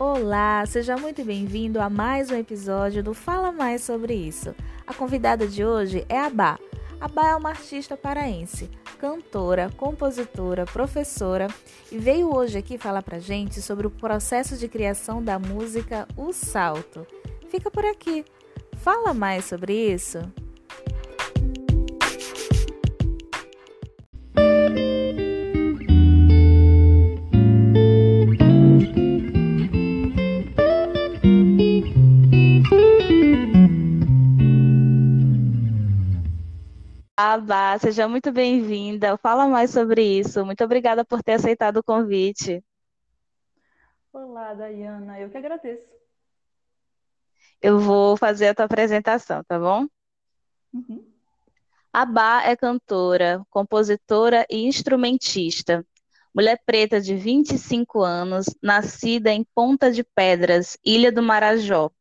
Olá, seja muito bem-vindo a mais um episódio do Fala Mais sobre isso. A convidada de hoje é a Bá. A Bá é uma artista paraense, cantora, compositora, professora e veio hoje aqui falar pra gente sobre o processo de criação da música O Salto. Fica por aqui. Fala mais sobre isso. Abá, seja muito bem-vinda. Fala mais sobre isso. Muito obrigada por ter aceitado o convite. Olá, Dayana. Eu que agradeço. Eu vou fazer a tua apresentação, tá bom? Uhum. Abá é cantora, compositora e instrumentista. Mulher preta de 25 anos, nascida em Ponta de Pedras, Ilha do Marajó.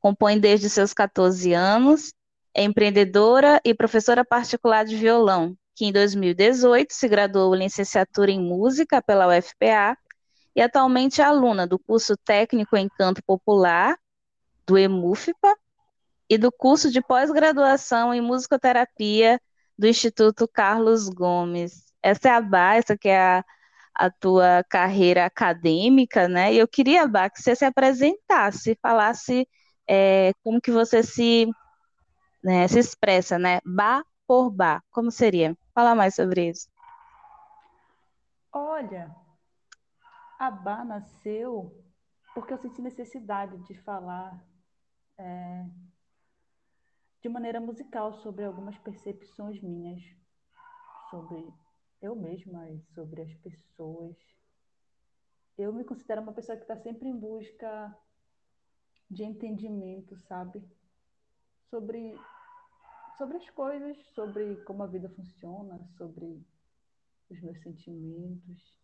Compõe desde seus 14 anos é empreendedora e professora particular de violão, que em 2018 se graduou em licenciatura em música pela UFPA e atualmente é aluna do curso técnico em canto popular do EMUFPA e do curso de pós-graduação em musicoterapia do Instituto Carlos Gomes. Essa é a Bá, essa que é a, a tua carreira acadêmica, né? E eu queria, Bá, que você se apresentasse, falasse é, como que você se né, se expressa, né? Bar por bar. Como seria? Fala mais sobre isso. Olha, a Bar nasceu porque eu senti necessidade de falar é, de maneira musical sobre algumas percepções minhas sobre eu mesma e sobre as pessoas. Eu me considero uma pessoa que está sempre em busca de entendimento, sabe? Sobre sobre as coisas, sobre como a vida funciona, sobre os meus sentimentos.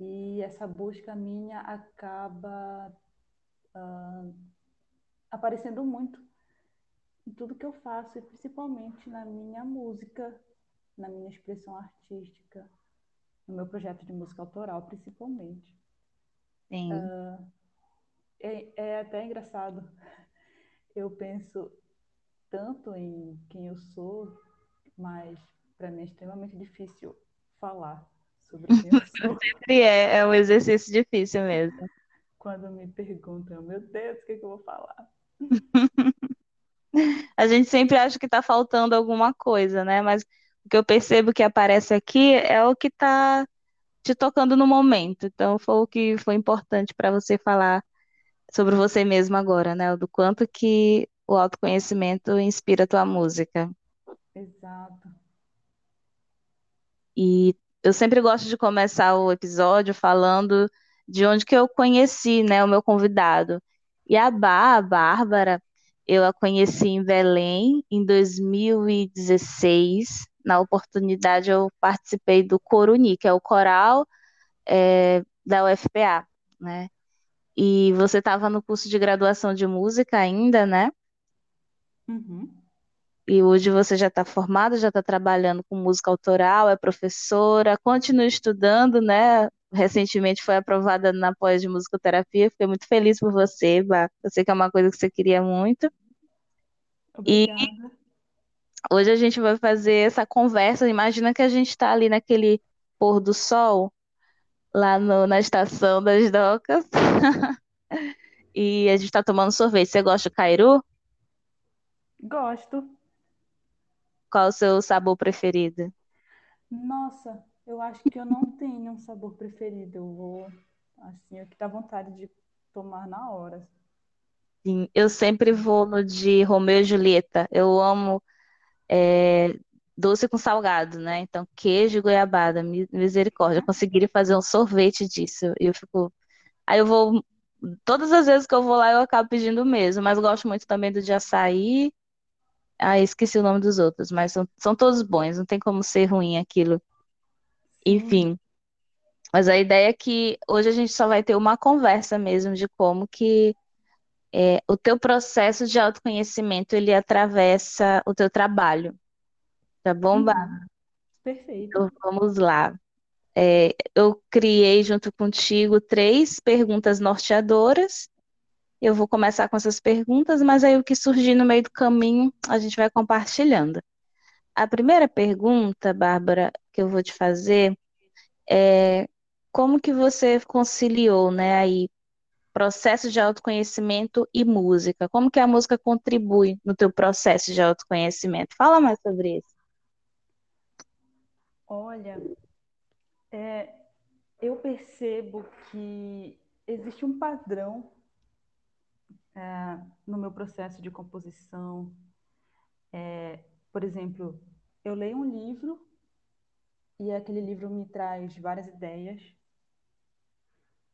E essa busca minha acaba uh, aparecendo muito em tudo que eu faço, e principalmente na minha música, na minha expressão artística, no meu projeto de música autoral, principalmente. Sim. Uh, é, é até engraçado. Eu penso, tanto em quem eu sou, mas para mim é extremamente difícil falar sobre quem eu sou. Sempre é, é um exercício difícil mesmo. Quando me perguntam, meu Deus, o que, é que eu vou falar? A gente sempre acha que está faltando alguma coisa, né? Mas o que eu percebo que aparece aqui é o que está te tocando no momento. Então, foi o que foi importante para você falar sobre você mesmo agora, né? Do quanto que o autoconhecimento inspira a tua música. Exato. E eu sempre gosto de começar o episódio falando de onde que eu conheci, né, o meu convidado. E a Bá, a Bárbara, eu a conheci em Belém em 2016. Na oportunidade, eu participei do Coruni, que é o coral é, da UFPA, né? E você estava no curso de graduação de música ainda, né? Uhum. E hoje você já está formada, já está trabalhando com música autoral, é professora, continua estudando, né? Recentemente foi aprovada na pós de musicoterapia, fiquei muito feliz por você, Bá. Eu sei que é uma coisa que você queria muito. Obrigada. E hoje a gente vai fazer essa conversa. Imagina que a gente está ali naquele pôr do sol, lá no, na estação das docas, e a gente está tomando sorvete. Você gosta de cairu? Gosto. Qual o seu sabor preferido? Nossa, eu acho que eu não tenho um sabor preferido. Eu vou, assim, o que dá vontade de tomar na hora. Sim, eu sempre vou no de Romeu e Julieta. Eu amo é, doce com salgado, né? Então, queijo e goiabada, misericórdia. Eu conseguiria fazer um sorvete disso. E eu fico. Aí eu vou. Todas as vezes que eu vou lá, eu acabo pedindo mesmo, mas gosto muito também do de açaí ah, esqueci o nome dos outros, mas são, são todos bons, não tem como ser ruim aquilo. Enfim. Mas a ideia é que hoje a gente só vai ter uma conversa mesmo de como que é, o teu processo de autoconhecimento ele atravessa o teu trabalho. Tá bom, Uhum. Bárbara? Perfeito. Então vamos lá. É, eu criei junto contigo três perguntas norteadoras. Eu vou começar com essas perguntas, mas aí o que surgir no meio do caminho a gente vai compartilhando. A primeira pergunta, Bárbara, que eu vou te fazer é como que você conciliou, né, aí processo de autoconhecimento e música? Como que a música contribui no teu processo de autoconhecimento? Fala mais sobre isso. Olha, é, eu percebo que existe um padrão é, no meu processo de composição. É, por exemplo, eu leio um livro e aquele livro me traz várias ideias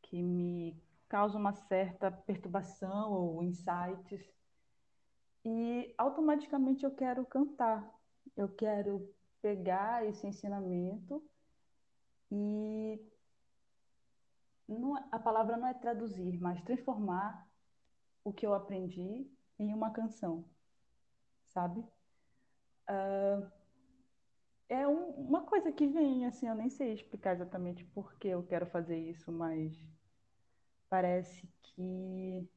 que me causam uma certa perturbação ou insights. E automaticamente eu quero cantar. Eu quero pegar esse ensinamento e não, é, a palavra não é traduzir, mas transformar o que eu aprendi em uma canção, sabe? Uh, é um, uma coisa que vem, assim, eu nem sei explicar exatamente por que eu quero fazer isso, mas parece que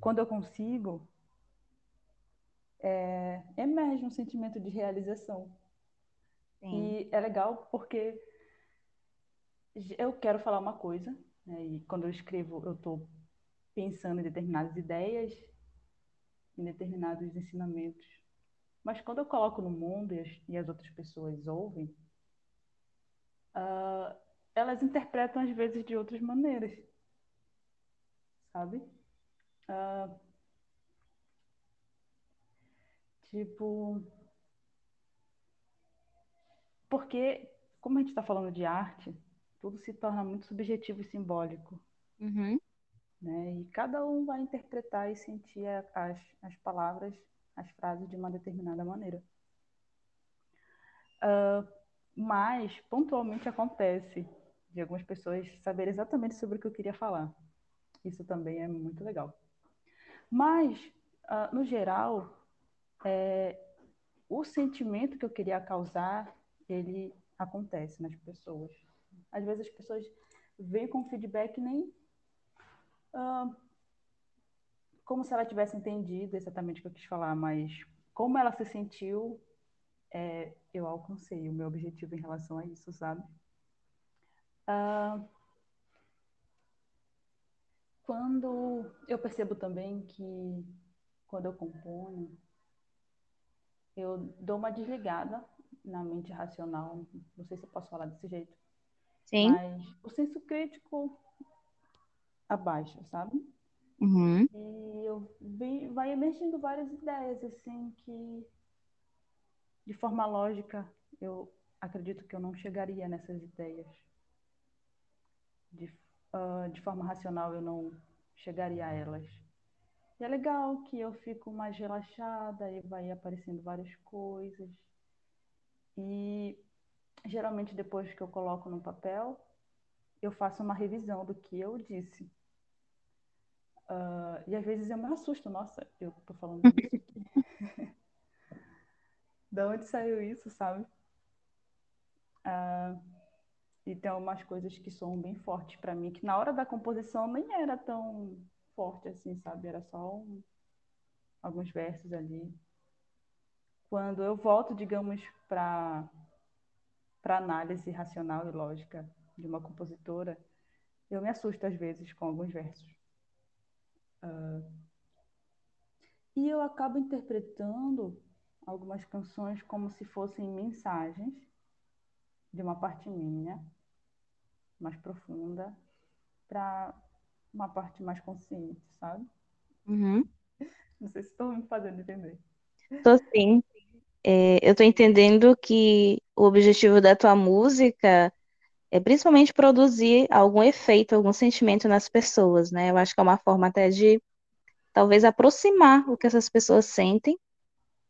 quando eu consigo, é, emerge um sentimento de realização. Sim. E é legal porque eu quero falar uma coisa, né, e quando eu escrevo, eu estou pensando em determinadas ideias, em determinados ensinamentos. Mas quando eu coloco no mundo e as, e as outras pessoas ouvem, uh, elas interpretam às vezes de outras maneiras, sabe? Uh, tipo, porque como a gente está falando de arte, tudo se torna muito subjetivo e simbólico. Uhum. Né? E cada um vai interpretar e sentir as, as palavras, as frases de uma determinada maneira. Uh, mas, pontualmente acontece de algumas pessoas saberem exatamente sobre o que eu queria falar. Isso também é muito legal. Mas, uh, no geral, é, o sentimento que eu queria causar, ele acontece nas pessoas. Às vezes as pessoas vêm com feedback nem como se ela tivesse entendido exatamente o que eu quis falar, mas como ela se sentiu, é, eu alcancei o meu objetivo em relação a isso, sabe? Quando eu percebo também que quando eu componho, eu dou uma desligada na mente racional, não sei se eu posso falar desse jeito. Sim. Mas o senso crítico abaixa, sabe? Uhum. E eu vi, vai emergindo várias ideias, assim, que de forma lógica eu acredito que eu não chegaria nessas ideias. De, uh, de forma racional eu não chegaria a elas. E é legal que eu fico mais relaxada e vai aparecendo várias coisas. E geralmente depois que eu coloco no papel, eu faço uma revisão do que eu disse. Uh, e às vezes eu me assusto, nossa, eu tô falando isso aqui. da onde saiu isso, sabe? Uh, e tem umas coisas que são bem fortes para mim, que na hora da composição nem era tão forte assim, sabe? Era só um, alguns versos ali. Quando eu volto, digamos, para para análise racional e lógica de uma compositora, eu me assusto às vezes com alguns versos. Uh, e eu acabo interpretando algumas canções como se fossem mensagens de uma parte minha, mais profunda, para uma parte mais consciente, sabe? Uhum. Não sei se estou me fazendo entender. Estou sim. É, eu estou entendendo que o objetivo da tua música é principalmente produzir algum efeito, algum sentimento nas pessoas, né? Eu acho que é uma forma até de talvez aproximar o que essas pessoas sentem.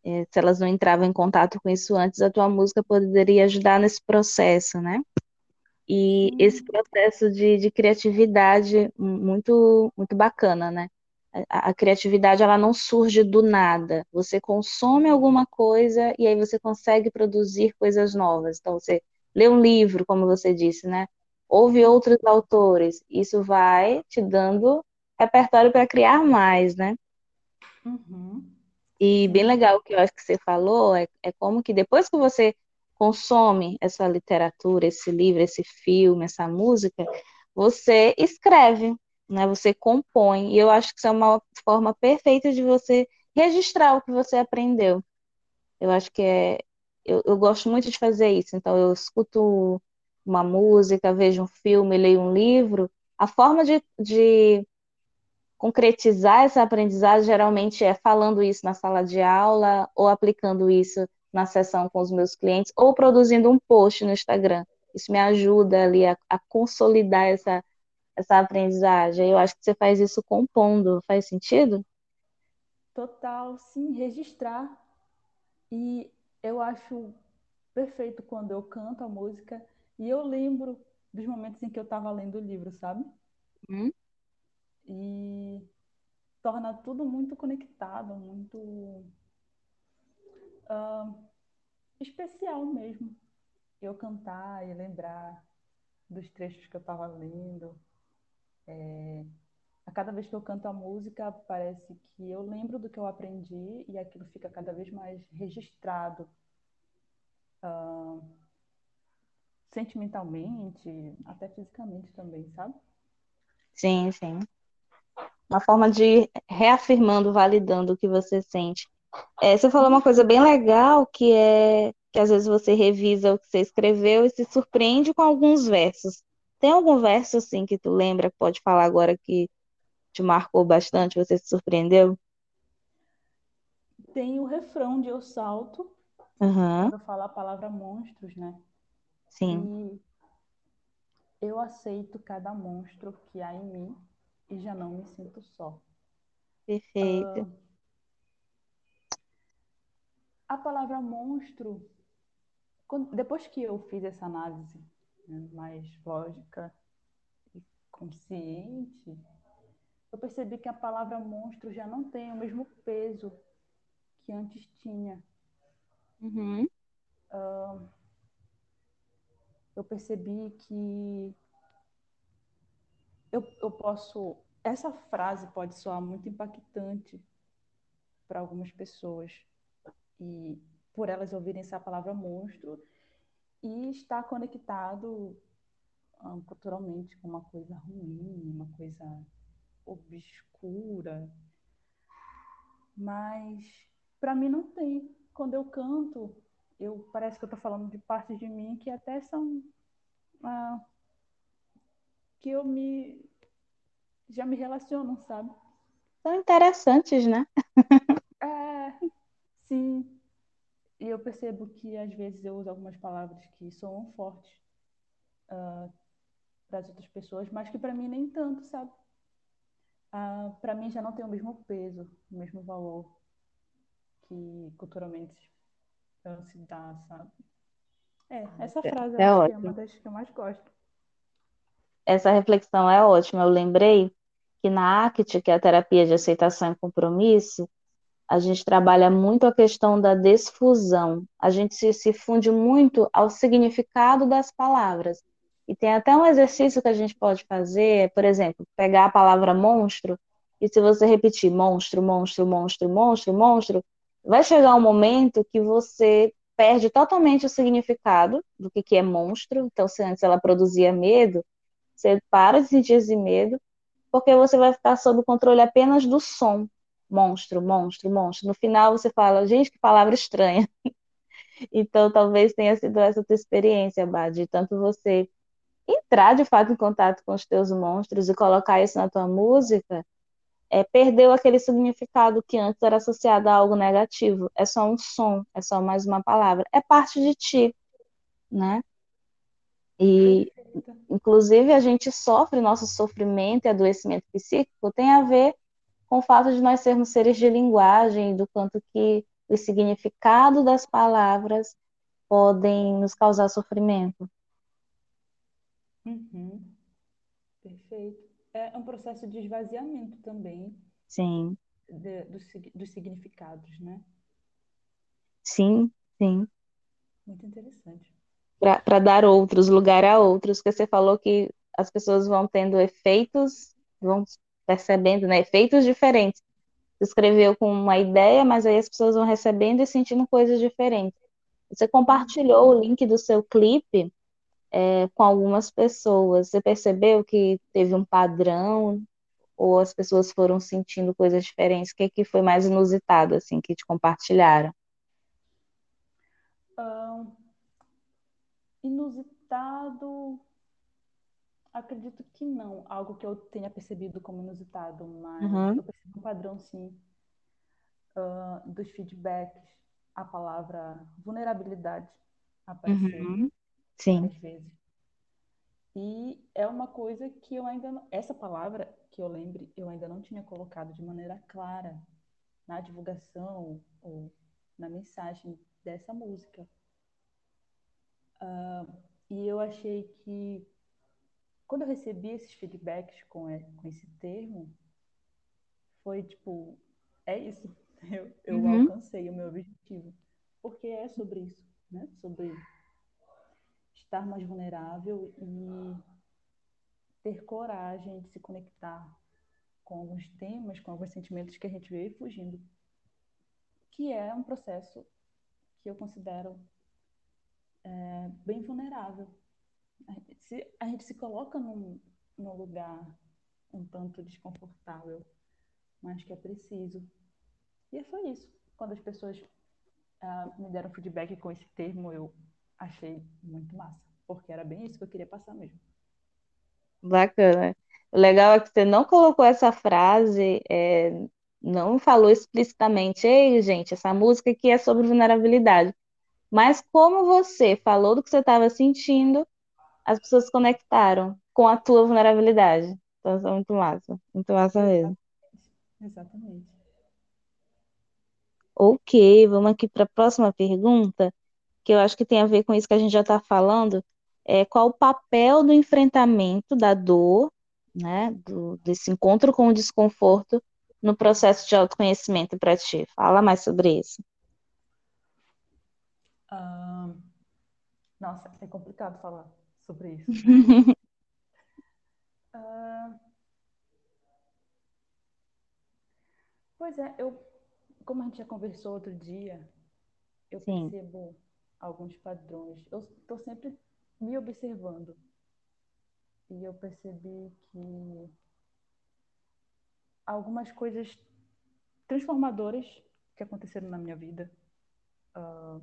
É, se elas não entravam em contato com isso antes, a tua música poderia ajudar nesse processo, né? E esse processo de, de criatividade muito muito bacana, né? A, a, criatividade ela não surge do nada. Você consome alguma coisa e aí você consegue produzir coisas novas. Então você lê um livro, como você disse, né? Ouve outros autores. Isso vai te dando repertório para criar mais, né? Uhum. E bem legal o que eu acho que você falou é, é como que depois que você consome essa literatura, esse livro, esse filme, essa música, você escreve, né? Você compõe. E eu acho que isso é uma forma perfeita de você registrar o que você aprendeu. Eu acho que é. Eu, eu gosto muito de fazer isso. Então, eu escuto uma música, vejo um filme, leio um livro. A forma de, de concretizar essa aprendizagem geralmente é falando isso na sala de aula ou aplicando isso na sessão com os meus clientes ou produzindo um post no Instagram. Isso me ajuda ali a, a consolidar essa, essa aprendizagem. Eu acho que você faz isso compondo, faz sentido? Total, sim, registrar. E eu acho perfeito quando eu canto a música e eu lembro dos momentos em que eu estava lendo o livro, sabe? Hum? E torna tudo muito conectado, muito uh, especial mesmo. Eu cantar e lembrar dos trechos que eu estava lendo. Cada vez que eu canto a música, parece que eu lembro do que eu aprendi e aquilo fica cada vez mais registrado. Uh, sentimentalmente, até fisicamente também, sabe? Sim, sim. Uma forma de reafirmando, validando o que você sente. É, você falou uma coisa bem legal, que é que às vezes você revisa o que você escreveu e se surpreende com alguns versos. Tem algum verso assim que tu lembra, pode falar agora que te marcou bastante, você se surpreendeu? Tem o refrão de Eu Salto, Uhum, quando fala a palavra monstros, né? sim, E eu aceito cada monstro que há em mim e já não me sinto só. perfeito. A palavra monstro, quando- depois que eu fiz essa análise né, mais lógica e consciente, eu percebi que a palavra monstro já não tem o mesmo peso que antes tinha. Uhum, Eu percebi que eu, eu posso. Essa frase pode soar muito impactante para algumas pessoas. E por elas ouvirem essa palavra monstro e estar conectado ah, culturalmente com uma coisa ruim, uma coisa obscura. Mas para mim não tem. Quando eu canto, eu parece que eu estou falando de partes de mim que até são ah, que eu me já me relacionam, sabe? São interessantes, né? É, sim. E eu percebo que às vezes eu uso algumas palavras que soam fortes para as outras pessoas, mas que para mim nem tanto, sabe? Ah, para mim já não tem o mesmo peso, o mesmo valor que culturalmente ah, se dá, sabe? É, essa É, frase é é uma das que eu mais gosto. Essa reflexão é ótima. Eu lembrei que na ACT, que é a terapia de aceitação e compromisso, a gente trabalha muito a questão da desfusão. A gente se, se funde muito ao significado das palavras. E tem até um exercício que a gente pode fazer, por exemplo, pegar a palavra monstro, e se você repetir monstro, monstro, monstro, monstro, monstro, vai chegar um momento que você perde totalmente o significado do que, é monstro. Então, se antes ela produzia medo, você para de sentir esse medo, porque você vai ficar sob o controle apenas do som. Monstro, monstro, monstro. No final você fala, gente, que palavra estranha. Então talvez tenha sido essa tua experiência, Bad, de tanto você entrar de fato em contato com os teus monstros e colocar isso na tua música, é, perdeu aquele significado que antes era associado a algo negativo. É só um som, é só mais uma palavra. É parte de ti, né? E. Inclusive, a gente sofre, nosso sofrimento e adoecimento psíquico tem a ver com o fato de nós sermos seres de linguagem, do quanto que o significado das palavras podem nos causar sofrimento. Uhum, perfeito. É um processo de esvaziamento também Sim, de- dos, dos significados, né? sim, sim. Muito interessante. para dar outros, lugar a outros, que você falou que as pessoas vão tendo efeitos, vão percebendo, né, efeitos diferentes. Você escreveu com uma ideia, mas aí as pessoas vão recebendo e sentindo coisas diferentes. Você compartilhou o link do seu clipe é, com algumas pessoas. Você percebeu que teve um padrão ou as pessoas foram sentindo coisas diferentes? O que, que foi mais inusitado assim que te compartilharam? Um, inusitado, acredito que não. Algo que eu tenha percebido como inusitado, mas uhum. eu percebi um padrão sim uh, dos feedbacks. A palavra vulnerabilidade apareceu uhum. Sim. várias vezes. E é uma coisa que eu ainda não, essa palavra que eu lembre, eu ainda não tinha colocado de maneira clara na divulgação ou na mensagem dessa música. Uh, e eu achei que quando eu recebi esses feedbacks com, com esse termo, foi tipo, é isso, eu, eu uhum. alcancei o meu objetivo. Porque é sobre isso, né? Sobre estar mais vulnerável e ter coragem de se conectar com alguns temas, com alguns sentimentos que a gente veio fugindo, que é um processo que eu considero é, bem vulnerável. A gente, se, a gente se coloca num, num lugar um tanto desconfortável, mas que é preciso. E foi isso. Quando as pessoas ah, me deram feedback com esse termo, eu achei muito massa, porque era bem isso que eu queria passar mesmo. Bacana. O legal é que você não colocou essa frase, é, não falou explicitamente, ei, gente, essa música aqui é sobre vulnerabilidade. Mas como você falou do que você estava sentindo, as pessoas se conectaram com a tua vulnerabilidade. Então, isso é muito massa. Muito massa mesmo. Exatamente. Ok, vamos aqui para a próxima pergunta que eu acho que tem a ver com isso que a gente já está falando, é qual o papel do enfrentamento da dor, né, do, desse encontro com o desconforto no processo de autoconhecimento para ti. Fala mais sobre isso. Nossa, é complicado falar sobre isso. pois é, eu, como a gente já conversou outro dia, eu Sim. percebo alguns padrões. Eu estou sempre me observando. E eu percebi que algumas coisas transformadoras que aconteceram na minha vida, uh,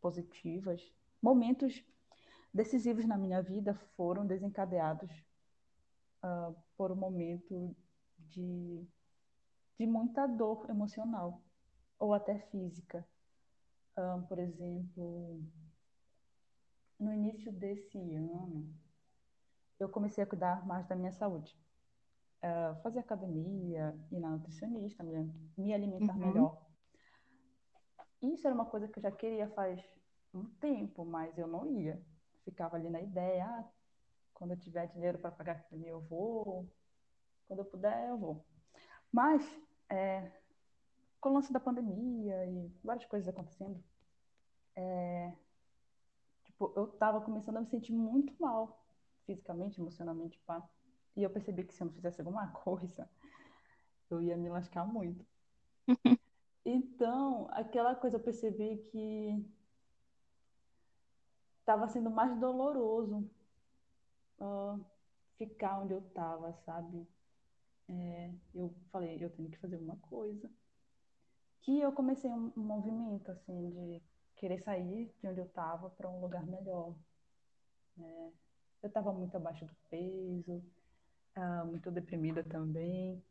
positivas, momentos decisivos na minha vida foram desencadeados uh, por um momento de, de muita dor emocional ou até física. Um, por exemplo, no início desse ano, eu comecei a cuidar mais da minha saúde. Uh, fazer academia, ir na nutricionista, me, me alimentar uhum. melhor. Isso era uma coisa que eu já queria faz um tempo, mas eu não ia. Ficava ali na ideia, ah, quando eu tiver dinheiro para pagar academia, eu vou. Quando eu puder, eu vou. Mas, é, com o lance da pandemia e várias coisas acontecendo, é, tipo, eu tava começando a me sentir muito mal, fisicamente, emocionalmente, pá. E eu percebi que se eu não fizesse alguma coisa, eu ia me lascar muito. então, aquela coisa eu percebi que estava sendo mais doloroso uh, ficar onde eu estava, sabe? É, eu falei, eu tenho que fazer uma coisa que eu comecei um, um movimento assim de querer sair de onde eu estava para um lugar melhor. É, eu estava muito abaixo do peso, uh, muito deprimida também.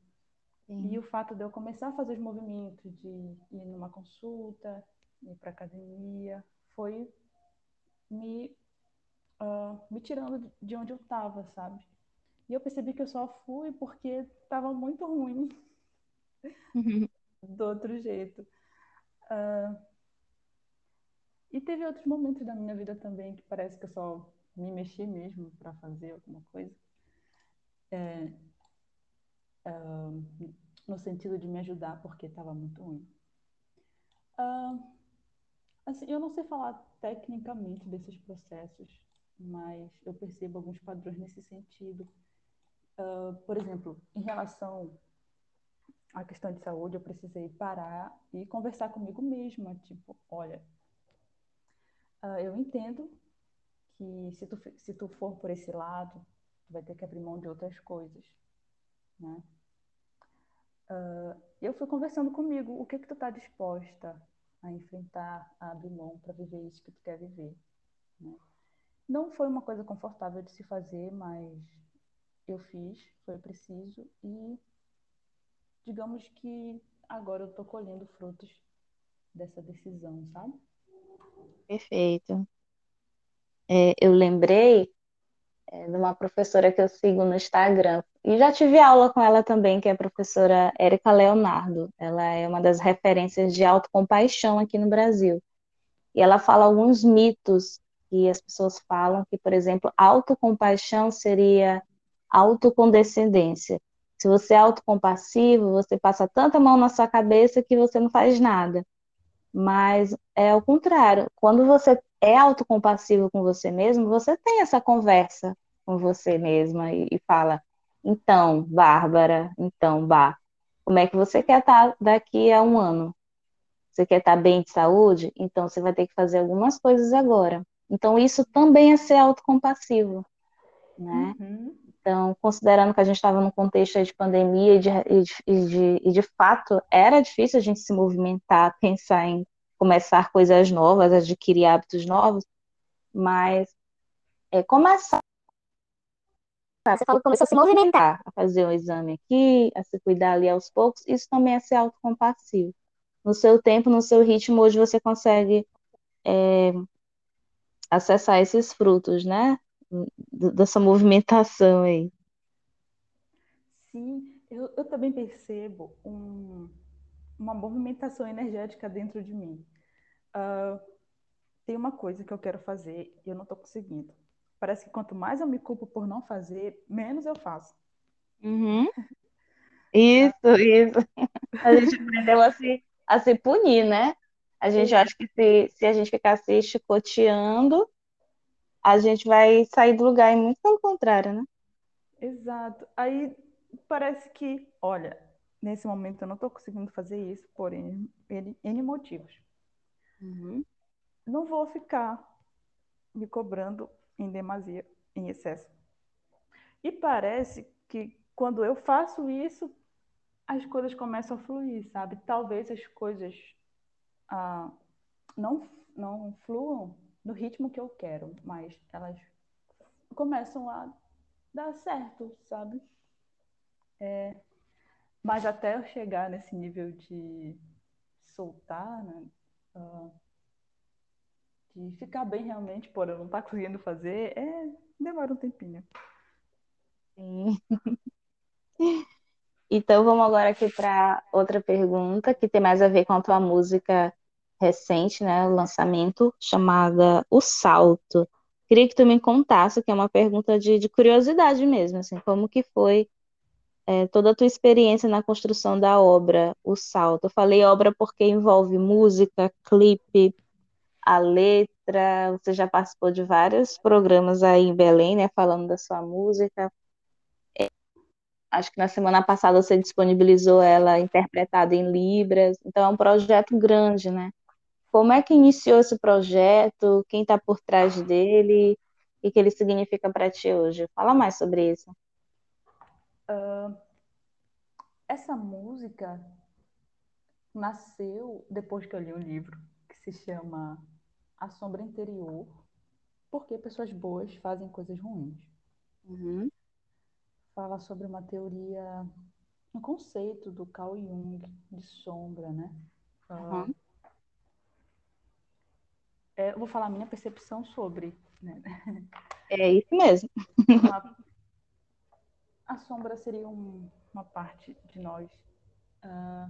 Sim. E o fato de eu começar a fazer os movimentos de ir numa consulta, ir para academia, foi me, uh, me tirando de onde eu estava, sabe? E eu percebi que eu só fui porque estava muito ruim. Uhum. do outro jeito. Uh, e teve outros momentos da minha vida também que parece que eu só me mexi mesmo para fazer alguma coisa. É, uh, no sentido de me ajudar porque estava muito ruim. Uh, Assim, eu não sei falar tecnicamente desses processos, mas eu percebo alguns padrões nesse sentido. Uh, por exemplo, em relação à questão de saúde, eu precisei parar e conversar comigo mesma, tipo, olha, uh, eu entendo que se tu, se tu for por esse lado, tu vai ter que abrir mão de outras coisas, né? Uh, eu fui conversando comigo, o que que tu tá disposta a enfrentar, a abrir mão para viver isso que tu quer viver, né? Não foi uma coisa confortável de se fazer, mas eu fiz, foi preciso e digamos que agora eu estou colhendo frutos dessa decisão, sabe? Perfeito. É, eu lembrei é, de uma professora que eu sigo no Instagram e já tive aula com ela também, que é a professora Érica Leonardo. Ela é uma das referências de autocompaixão aqui no Brasil. E ela fala alguns mitos que as pessoas falam que, por exemplo, autocompaixão seria autocondescendência. Se você é autocompassivo, você passa tanta mão na sua cabeça que você não faz nada. Mas é o contrário. Quando você é autocompassivo com você mesmo, você tem essa conversa com você mesma e, e fala: então, Bárbara, então, Bá, como é que você quer estar daqui a um ano? Você quer estar bem de saúde? Então você vai ter que fazer algumas coisas agora. Então isso também é ser autocompassivo, né? Uhum. Então, considerando que a gente estava num contexto de pandemia e de, e, de, e de fato era difícil a gente se movimentar, pensar em começar coisas novas, adquirir hábitos novos, mas é, começar. Você falou que começou a se movimentar, a fazer um exame aqui, a se cuidar ali aos poucos, isso também é ser autocompassivo. No seu tempo, no seu ritmo, hoje você consegue é, acessar esses frutos, né? Dessa movimentação aí. Sim, eu, eu também percebo um, uma movimentação energética dentro de mim. Uh, tem uma coisa que eu quero fazer e eu não estou conseguindo. Parece que quanto mais eu me culpo por não fazer, menos eu faço. Uhum. Isso, isso. A gente aprendeu a se, a se punir, né? A gente acha que se, se a gente ficar se chicoteando, a gente vai sair do lugar e muito pelo contrário, né? Exato. Aí parece que, olha, nesse momento eu não estou conseguindo fazer isso por N, N motivos. Uhum. Não vou ficar me cobrando em demasia, em excesso. E parece que quando eu faço isso, as coisas começam a fluir, sabe? Talvez as coisas ah, não, não fluam no ritmo que eu quero, mas elas começam a dar certo, sabe? É, mas até eu chegar nesse nível de soltar, né? Uh, de ficar bem realmente, por eu não estar tá conseguindo fazer, é, demora um tempinho. Sim. Então vamos agora aqui para outra pergunta que tem mais a ver com a tua música recente, né, lançamento, chamada O Salto. Queria que tu me contasse, que é uma pergunta de, de curiosidade mesmo, assim, como que foi é, toda a tua experiência na construção da obra, O Salto. Eu falei obra porque envolve música, clipe, a letra, você já participou de vários programas aí em Belém, né, falando da sua música. É, acho que na semana passada você disponibilizou ela interpretada em Libras, então é um projeto grande, né? Como é que iniciou esse projeto? Quem está por trás dele? E o que ele significa para ti hoje? Fala mais sobre isso. Uh, essa música nasceu depois que eu li um livro que se chama A Sombra Interior, porque pessoas boas fazem coisas ruins. Uhum. Fala sobre uma teoria, um conceito do Carl Jung de sombra, né? Uhum é, eu vou falar a minha percepção sobre. Né? É isso mesmo. Uma, a sombra seria um, uma parte de nós uh,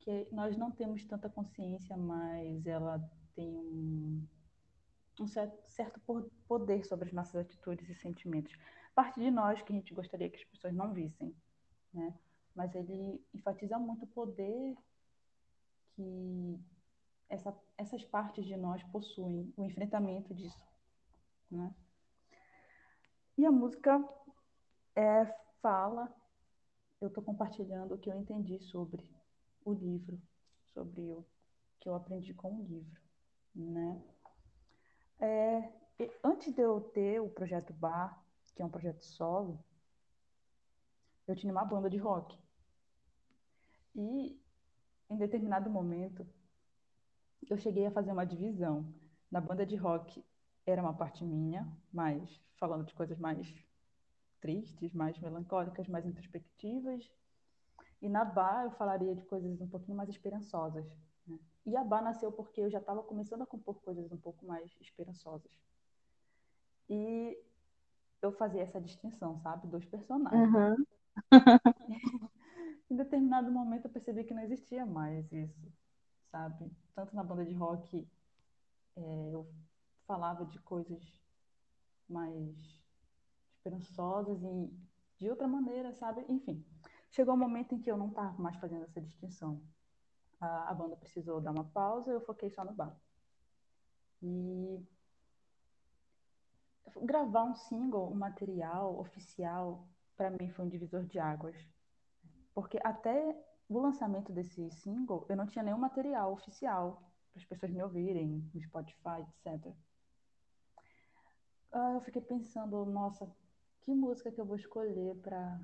que nós não temos tanta consciência, mas ela tem um, um certo, certo poder sobre as nossas atitudes e sentimentos. Parte de nós que a gente gostaria que as pessoas não vissem, né? Mas ele enfatiza muito o poder essa, essas partes de nós possuem, o enfrentamento disso. Né? E a música é, fala, eu estou compartilhando o que eu entendi sobre o livro, sobre o que eu aprendi com o livro. Né? É, antes de eu ter o projeto Bar, que é um projeto solo, eu tinha uma banda de rock. E em determinado momento, eu cheguei a fazer uma divisão. Na banda de rock era uma parte minha, mais falando de coisas mais tristes, mais melancólicas, mais introspectivas. E na Bar eu falaria de coisas um pouquinho mais esperançosas. Né? E a Bar nasceu porque eu já estava começando a compor coisas um pouco mais esperançosas. E eu fazia essa distinção, sabe? Dos personagens. Uhum. em determinado momento eu percebi que não existia mais isso, sabe? Tanto na banda de rock é, eu falava de coisas mais esperançosas e de outra maneira, sabe? Enfim, chegou um momento em que eu não estava mais fazendo essa distinção. A, a banda precisou dar uma pausa, eu foquei só no bar. E gravar um single, um material oficial, para mim foi um divisor de águas. Porque até o lançamento desse single, eu não tinha nenhum material oficial para as pessoas me ouvirem no Spotify, etc. Ah, eu fiquei pensando, nossa, que música que eu vou escolher para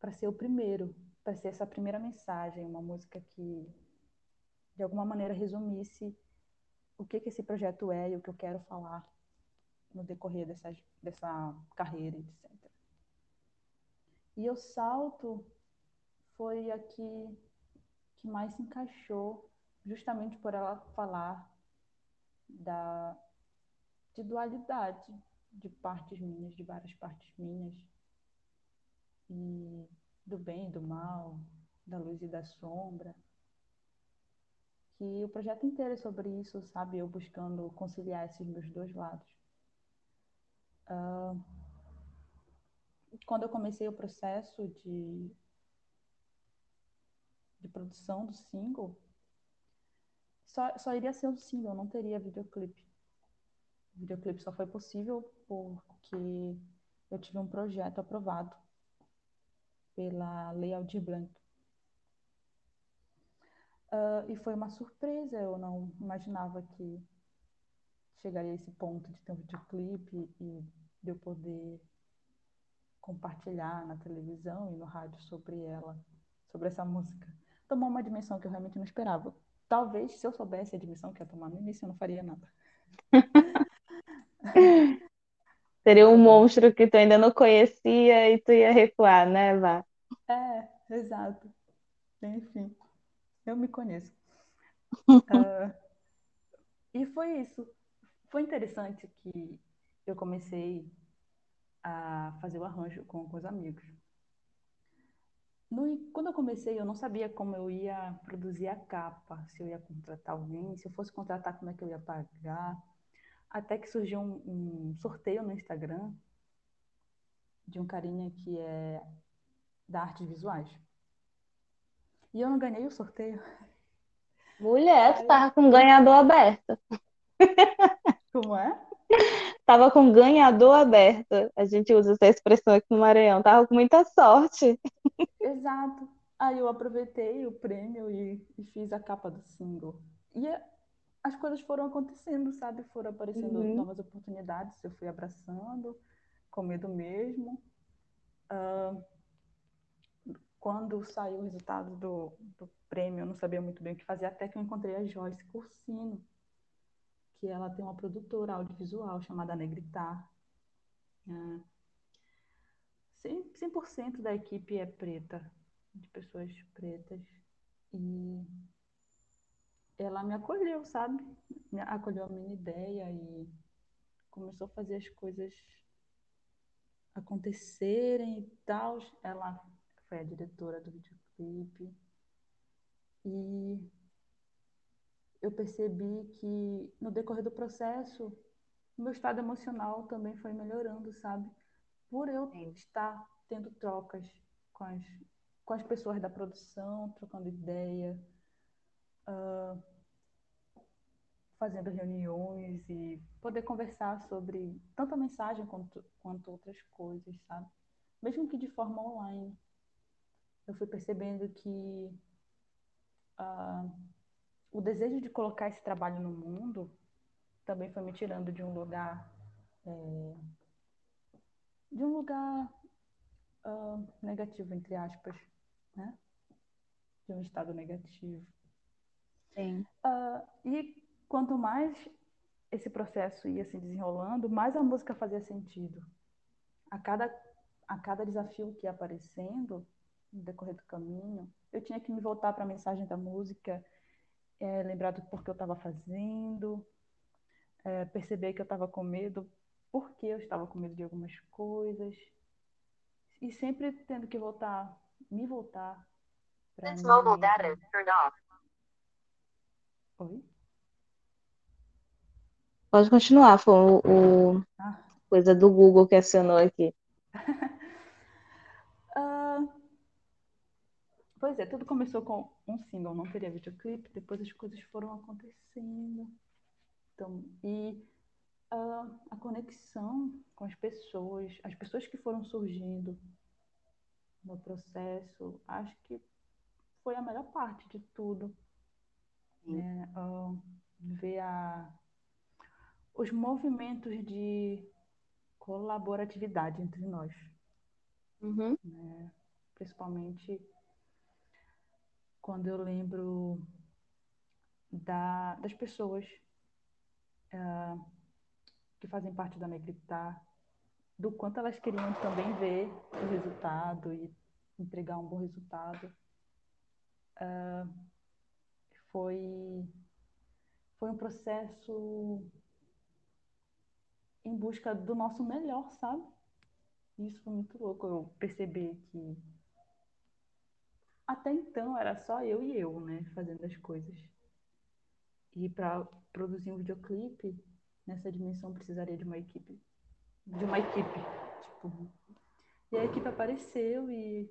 para ser o primeiro, para ser essa primeira mensagem, uma música que de alguma maneira resumisse o que que esse projeto é e o que eu quero falar no decorrer dessa, dessa carreira, etc. E o salto foi a que, que mais se encaixou, justamente por ela falar da, de dualidade de partes minhas, de várias partes minhas, e do bem e do mal, da luz e da sombra. Que o projeto inteiro é sobre isso, sabe? Eu buscando conciliar esses meus dois lados. Uh, quando eu comecei o processo de, de produção do single, só, só iria ser um single, não teria videoclipe. O videoclipe só foi possível porque eu tive um projeto aprovado pela Lei Aldir Blanc. Uh, e foi uma surpresa, eu não imaginava que chegaria a esse ponto de ter um videoclipe e de eu poder compartilhar na televisão e no rádio sobre ela, sobre essa música. Tomou uma dimensão que eu realmente não esperava. Talvez, se eu soubesse a dimensão que ia tomar no início, eu não faria nada. Seria um monstro que tu ainda não conhecia e tu ia recuar, né, Vá? É, exato. Enfim, eu me conheço. uh, e foi isso. Foi interessante que eu comecei a fazer o arranjo com, com os amigos. No, quando eu comecei, eu não sabia como eu ia produzir a capa, se eu ia contratar alguém, se eu fosse contratar, como é que eu ia pagar. Até que surgiu um, um sorteio no Instagram de um carinha que é da artes visuais. E eu não ganhei o sorteio. Mulher, tu tava com ganhador aberto. Como é? Tava com ganhador aberto. A gente usa essa expressão aqui no Maranhão. Tava com muita sorte. Exato. Aí eu aproveitei o prêmio e, e fiz a capa do single. E as coisas foram acontecendo, sabe? Foram aparecendo uhum. novas oportunidades. Eu fui abraçando, com medo mesmo. Uh, quando saiu o resultado do, do prêmio, eu não sabia muito bem o que fazer, até que eu encontrei a Joyce Cursino que ela tem uma produtora audiovisual chamada Negritar. É, 100%, da equipe é preta, de pessoas pretas. E ela me acolheu, sabe? Me acolheu a minha ideia e começou a fazer as coisas acontecerem e tal. Ela foi a diretora do videoclipe. E eu percebi que no decorrer do processo, meu estado emocional também foi melhorando, sabe? Por eu Sim. estar tendo trocas com as, com as pessoas da produção, trocando ideia. Uh, fazendo reuniões e poder conversar sobre tanto a mensagem quanto, quanto outras coisas, sabe? Mesmo que de forma online. Eu fui percebendo que uh, o desejo de colocar esse trabalho no mundo também foi me tirando de um lugar é, de um lugar uh, negativo entre aspas, né? De um estado negativo. Sim. Uh, e quanto mais esse processo ia se desenrolando, mais a música fazia sentido. A cada a cada desafio que ia aparecendo no decorrer do caminho, eu tinha que me voltar para a mensagem da música é, lembrar do porquê eu estava fazendo, é, perceber que eu estava com medo, porque eu estava com medo de algumas coisas, e sempre tendo que voltar, me voltar para mobile data turned off. Oi? Pode continuar, foi o, o ah. coisa do Google que acionou aqui. uh, Pois é, tudo começou com um single, não teria videoclipe, depois as coisas foram acontecendo. Então, e a, a conexão com as pessoas, as pessoas que foram surgindo no processo, acho que foi a melhor parte de tudo. Né? Uh, ver a, os movimentos de colaboratividade entre nós. Uhum. Né? Principalmente quando eu lembro da, das pessoas uh, que fazem parte da Negritar, do quanto elas queriam também ver o resultado e entregar um bom resultado. Uh, foi, foi um processo em busca do nosso melhor, sabe? Isso foi muito louco eu perceber que até então era só eu e eu, né, fazendo as coisas. E para produzir um videoclipe nessa dimensão precisaria de uma equipe, de uma equipe, tipo. E a equipe apareceu e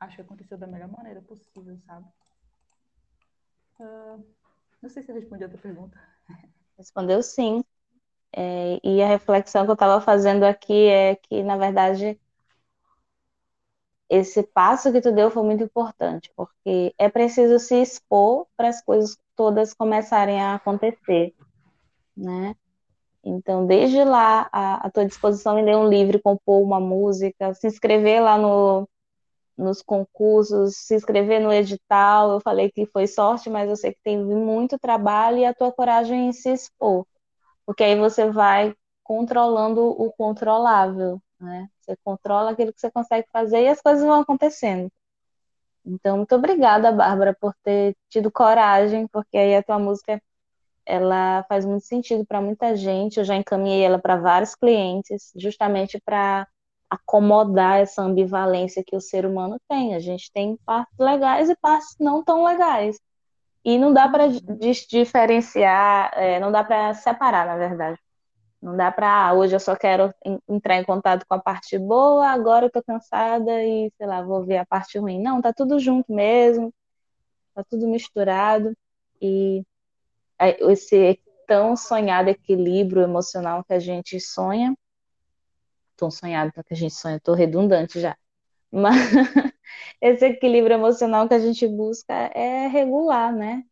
acho que aconteceu da melhor maneira possível, sabe? Uh, não sei se eu respondi a tua pergunta. Respondeu sim. É, e a reflexão que eu estava fazendo aqui é que, na verdade, esse passo que tu deu foi muito importante, porque é preciso se expor para as coisas todas começarem a acontecer, né? Então, desde lá, a tua disposição em ler um livro, compor uma música, se inscrever lá no, nos concursos, se inscrever no edital, eu falei que foi sorte, mas eu sei que tem muito trabalho e a tua coragem em se expor, porque aí você vai controlando o controlável, né? Você controla aquilo que você consegue fazer e as coisas vão acontecendo. Então, muito obrigada, Bárbara, por ter tido coragem, porque aí a tua música ela faz muito sentido para muita gente. Eu já encaminhei ela para vários clientes, justamente para acomodar essa ambivalência que o ser humano tem. A gente tem partes legais e partes não tão legais. E não dá para uhum. diferenciar, é, não dá para separar, na verdade. Não dá para, ah, hoje eu só quero entrar em contato com a parte boa, agora eu tô cansada e, sei lá, vou ver a parte ruim. Não, tá tudo junto mesmo, tá tudo misturado e esse tão sonhado equilíbrio emocional que a gente sonha, tão sonhado que a gente sonha, tô redundante já, mas esse equilíbrio emocional que a gente busca é regular, né?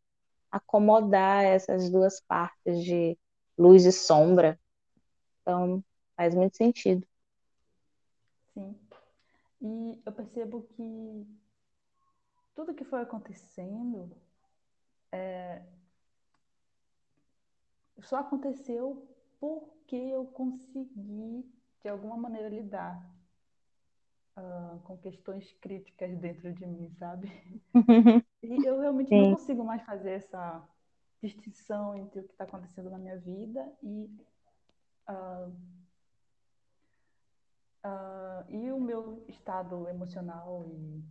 Acomodar essas duas partes de luz e sombra então, faz muito sentido. Sim. E eu percebo que tudo que foi acontecendo é, só aconteceu porque eu consegui, de alguma maneira, lidar uh, com questões críticas dentro de mim, sabe? e eu realmente Sim. não consigo mais fazer essa distinção entre o que está acontecendo na minha vida e Uh, uh, e o meu estado emocional e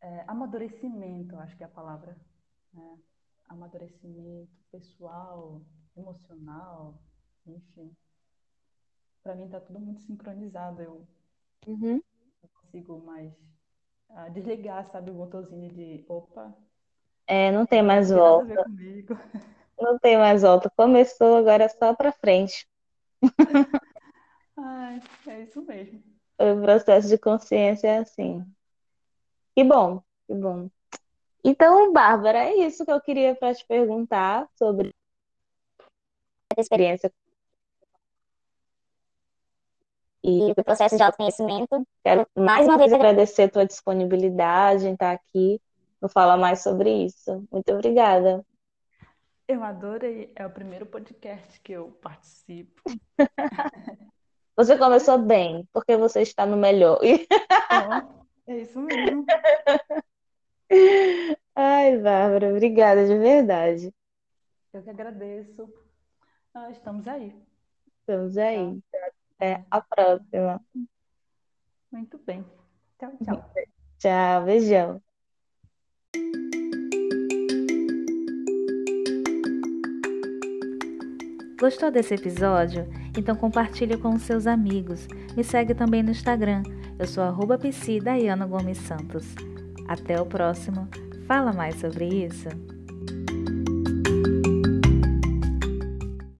é, amadurecimento, acho que é a palavra, né? amadurecimento pessoal, emocional, enfim. Para mim está tudo muito sincronizado. Eu uhum. não consigo mais uh, desligar, sabe, o botãozinho de opa. É, não tem mais volta. Não tem mais volta. Começou, agora só para frente. Ai, é isso mesmo. O processo de consciência é assim. Que bom, que bom. Então, Bárbara, é isso que eu queria para te perguntar sobre a experiência e o processo de autoconhecimento. Quero mais uma vez agradecer a tua disponibilidade em estar aqui no Fala Mais sobre isso. Muito obrigada. Eu adorei. É o primeiro podcast que eu participo. Você começou bem, porque você está no melhor. Oh, é isso mesmo. Ai, Bárbara, obrigada de verdade. Eu que agradeço. Ah, estamos aí. Estamos aí. Até a próxima. Muito bem. Tchau, tchau. Tchau, beijão. Gostou desse episódio? Então compartilhe com seus amigos. Me segue também no Instagram. Eu sou arroba Gomes Santos. Até o próximo. Fala mais sobre isso.